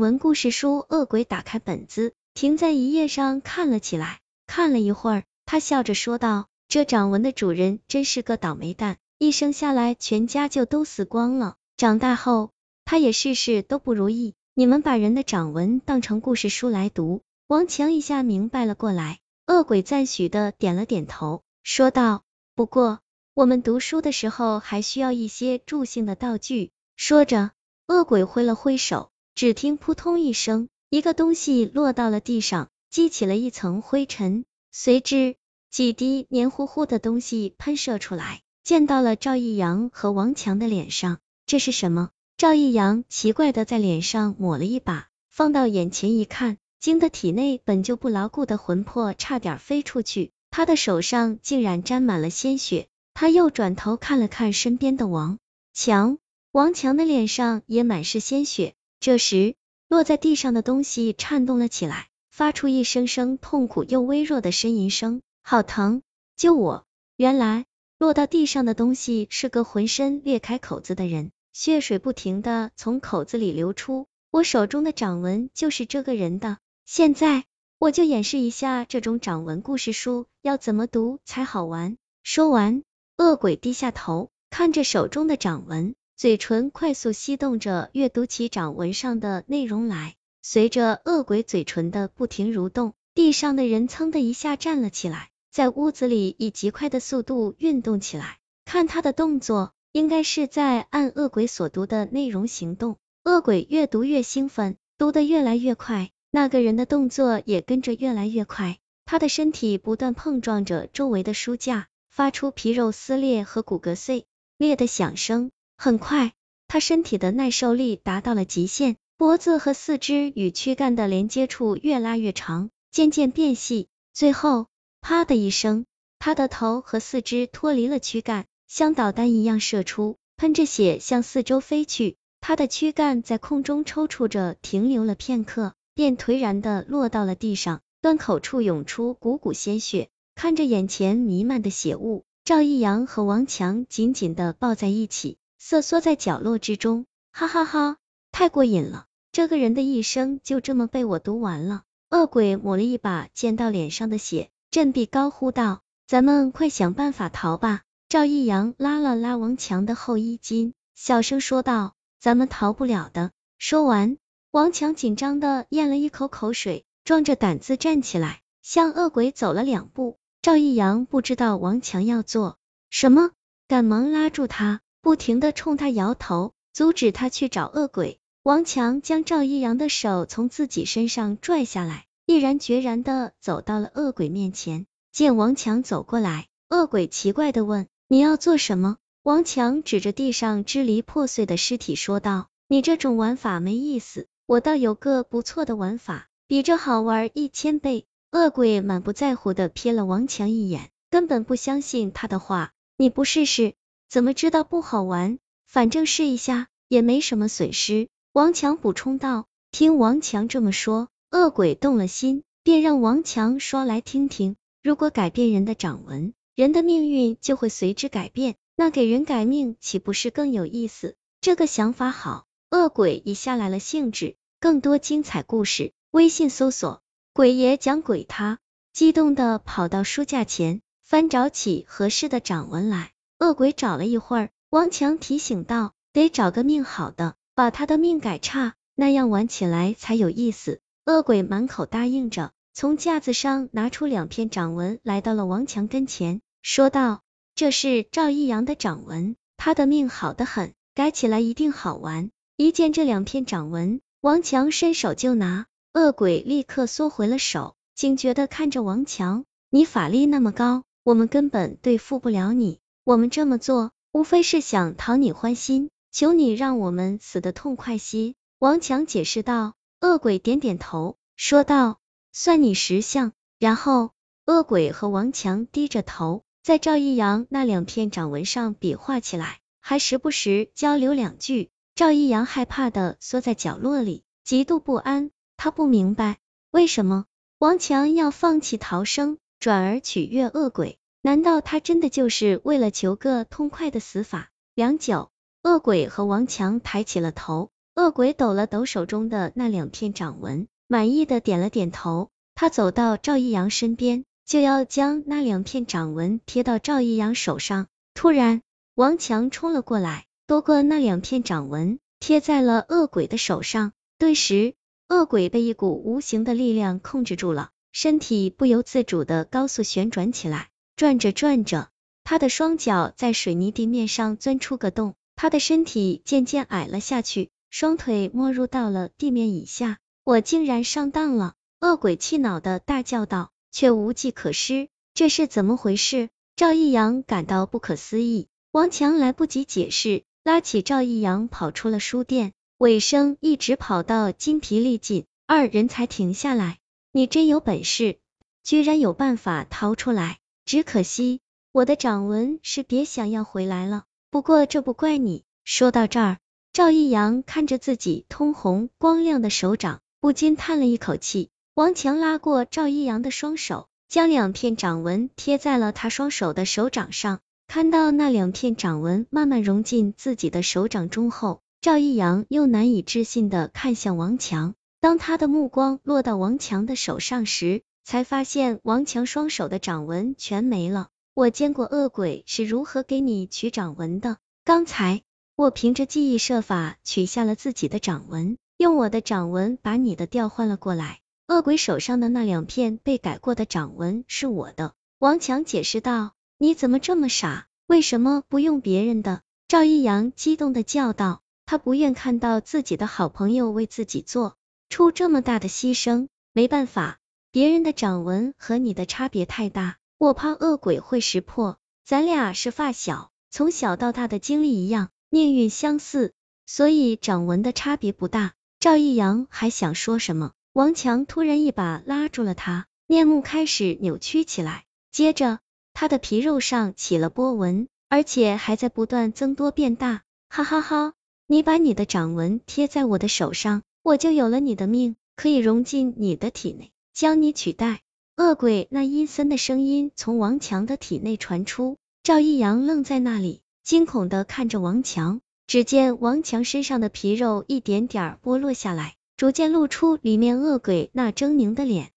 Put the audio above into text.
文故事书，恶鬼打开本子，停在一页上看了起来。看了一会儿，他笑着说道：“这掌纹的主人真是个倒霉蛋，一生下来全家就都死光了。长大后，他也事事都不如意。你们把人的掌纹当成故事书来读。”王强一下明白了过来，恶鬼赞许的点了点头，说道：“不过，我们读书的时候还需要一些助兴的道具。”说着，恶鬼挥了挥手。只听扑通一声，一个东西落到了地上，激起了一层灰尘，随之几滴黏糊糊的东西喷射出来，溅到了赵一阳和王强的脸上。这是什么？赵一阳奇怪的在脸上抹了一把，放到眼前一看，惊得体内本就不牢固的魂魄差点飞出去，他的手上竟然沾满了鲜血。他又转头看了看身边的王强，王强的脸上也满是鲜血。这时，落在地上的东西颤动了起来，发出一声声痛苦又微弱的呻吟声。好疼！救我！原来落到地上的东西是个浑身裂开口子的人，血水不停的从口子里流出。我手中的掌纹就是这个人的。现在我就演示一下这种掌纹故事书要怎么读才好玩。说完，恶鬼低下头，看着手中的掌纹。嘴唇快速吸动着，阅读起掌纹上的内容来。随着恶鬼嘴唇的不停蠕动，地上的人噌的一下站了起来，在屋子里以极快的速度运动起来。看他的动作，应该是在按恶鬼所读的内容行动。恶鬼越读越兴奋，读得越来越快，那个人的动作也跟着越来越快。他的身体不断碰撞着周围的书架，发出皮肉撕裂和骨骼碎裂的响声。很快，他身体的耐受力达到了极限，脖子和四肢与躯干的连接处越拉越长，渐渐变细，最后，啪的一声，他的头和四肢脱离了躯干，像导弹一样射出，喷着血向四周飞去。他的躯干在空中抽搐着，停留了片刻，便颓然的落到了地上，端口处涌出股股鲜血。看着眼前弥漫的血雾，赵一阳和王强紧紧的抱在一起。瑟缩在角落之中，哈哈哈，太过瘾了！这个人的一生就这么被我读完了。恶鬼抹了一把溅到脸上的血，振臂高呼道：“咱们快想办法逃吧！”赵一阳拉了拉王强的后衣襟，小声说道：“咱们逃不了的。”说完，王强紧张的咽了一口口水，壮着胆子站起来，向恶鬼走了两步。赵一阳不知道王强要做什么，赶忙拉住他。不停的冲他摇头，阻止他去找恶鬼。王强将赵一阳的手从自己身上拽下来，毅然决然的走到了恶鬼面前。见王强走过来，恶鬼奇怪的问：“你要做什么？”王强指着地上支离破碎的尸体说道：“你这种玩法没意思，我倒有个不错的玩法，比这好玩一千倍。”恶鬼满不在乎的瞥了王强一眼，根本不相信他的话：“你不试试？”怎么知道不好玩？反正试一下也没什么损失。王强补充道。听王强这么说，恶鬼动了心，便让王强说来听听。如果改变人的掌纹，人的命运就会随之改变，那给人改命岂不是更有意思？这个想法好，恶鬼一下来了兴致。更多精彩故事，微信搜索“鬼爷讲鬼他”，激动的跑到书架前，翻找起合适的掌纹来。恶鬼找了一会儿，王强提醒道：“得找个命好的，把他的命改差，那样玩起来才有意思。”恶鬼满口答应着，从架子上拿出两片掌纹，来到了王强跟前，说道：“这是赵一阳的掌纹，他的命好的很，改起来一定好玩。”一见这两片掌纹，王强伸手就拿，恶鬼立刻缩回了手，警觉的看着王强：“你法力那么高，我们根本对付不了你。”我们这么做，无非是想讨你欢心，求你让我们死的痛快些。王强解释道。恶鬼点点头，说道：“算你识相。”然后，恶鬼和王强低着头，在赵一阳那两片掌纹上比划起来，还时不时交流两句。赵一阳害怕的缩在角落里，极度不安。他不明白为什么王强要放弃逃生，转而取悦恶鬼。难道他真的就是为了求个痛快的死法？良久，恶鬼和王强抬起了头，恶鬼抖了抖手中的那两片掌纹，满意的点了点头。他走到赵一阳身边，就要将那两片掌纹贴到赵一阳手上。突然，王强冲了过来，夺过那两片掌纹，贴在了恶鬼的手上。顿时，恶鬼被一股无形的力量控制住了，身体不由自主的高速旋转起来。转着转着，他的双脚在水泥地面上钻出个洞，他的身体渐渐矮了下去。双腿没入到了地面以下，我竟然上当了！恶鬼气恼的大叫道，却无计可施。这是怎么回事？赵一阳感到不可思议。王强来不及解释，拉起赵一阳跑出了书店，尾声一直跑到筋疲力尽，二人才停下来。你真有本事，居然有办法逃出来，只可惜我的掌纹是别想要回来了。不过这不怪你。说到这儿。赵一阳看着自己通红光亮的手掌，不禁叹了一口气。王强拉过赵一阳的双手，将两片掌纹贴在了他双手的手掌上。看到那两片掌纹慢慢融进自己的手掌中后，赵一阳又难以置信的看向王强。当他的目光落到王强的手上时，才发现王强双手的掌纹全没了。我见过恶鬼是如何给你取掌纹的，刚才。我凭着记忆设法取下了自己的掌纹，用我的掌纹把你的调换了过来。恶鬼手上的那两片被改过的掌纹是我的。王强解释道：“你怎么这么傻？为什么不用别人的？”赵一阳激动的叫道：“他不愿看到自己的好朋友为自己做出这么大的牺牲。没办法，别人的掌纹和你的差别太大，我怕恶鬼会识破。咱俩是发小，从小到大的经历一样。”命运相似，所以掌纹的差别不大。赵一阳还想说什么，王强突然一把拉住了他，面目开始扭曲起来，接着他的皮肉上起了波纹，而且还在不断增多变大。哈哈哈！你把你的掌纹贴在我的手上，我就有了你的命，可以融进你的体内，将你取代。恶鬼那阴森的声音从王强的体内传出，赵一阳愣在那里。惊恐的看着王强，只见王强身上的皮肉一点点剥落下来，逐渐露出里面恶鬼那狰狞的脸。